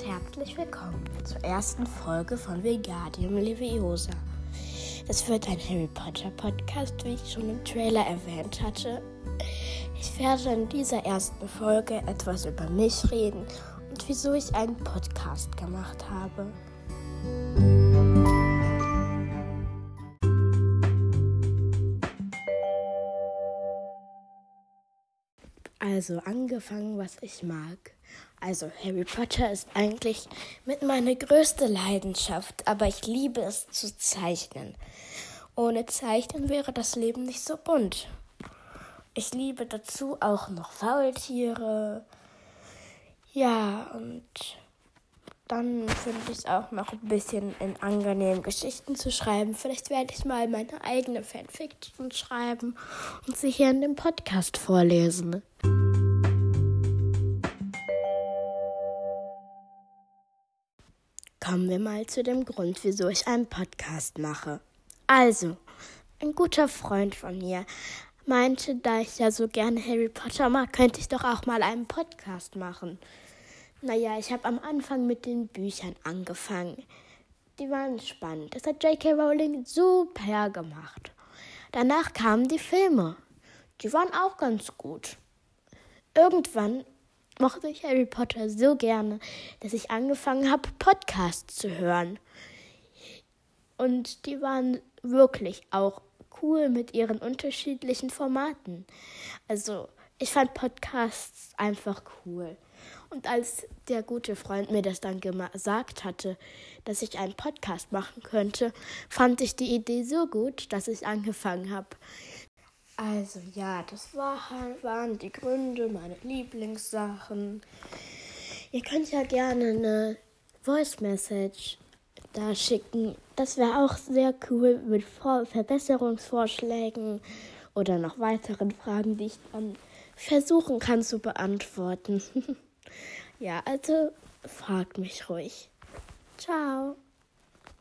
herzlich willkommen zur ersten Folge von Vegardium Leviosa. Es wird ein Harry Potter Podcast, wie ich schon im Trailer erwähnt hatte. Ich werde in dieser ersten Folge etwas über mich reden und wieso ich einen Podcast gemacht habe. Also angefangen, was ich mag. Also Harry Potter ist eigentlich mit meiner größte Leidenschaft, aber ich liebe es zu zeichnen. Ohne Zeichnen wäre das Leben nicht so bunt. Ich liebe dazu auch noch Faultiere. Ja, und dann finde ich es auch noch ein bisschen in angenehm Geschichten zu schreiben. Vielleicht werde ich mal meine eigene Fanfiction schreiben und sie hier in dem Podcast vorlesen. Kommen wir mal zu dem Grund, wieso ich einen Podcast mache. Also, ein guter Freund von mir meinte, da ich ja so gerne Harry Potter mag, könnte ich doch auch mal einen Podcast machen. Naja, ich habe am Anfang mit den Büchern angefangen. Die waren spannend. Das hat J.K. Rowling super gemacht. Danach kamen die Filme. Die waren auch ganz gut. Irgendwann mochte ich Harry Potter so gerne, dass ich angefangen habe, Podcasts zu hören. Und die waren wirklich auch cool mit ihren unterschiedlichen Formaten. Also, ich fand Podcasts einfach cool. Und als der gute Freund mir das dann gesagt hatte, dass ich einen Podcast machen könnte, fand ich die Idee so gut, dass ich angefangen habe. Also ja, das war, waren die Gründe, meine Lieblingssachen. Ihr könnt ja gerne eine Voice Message da schicken. Das wäre auch sehr cool mit Verbesserungsvorschlägen oder noch weiteren Fragen, die ich dann versuchen kann zu beantworten. ja, also fragt mich ruhig. Ciao.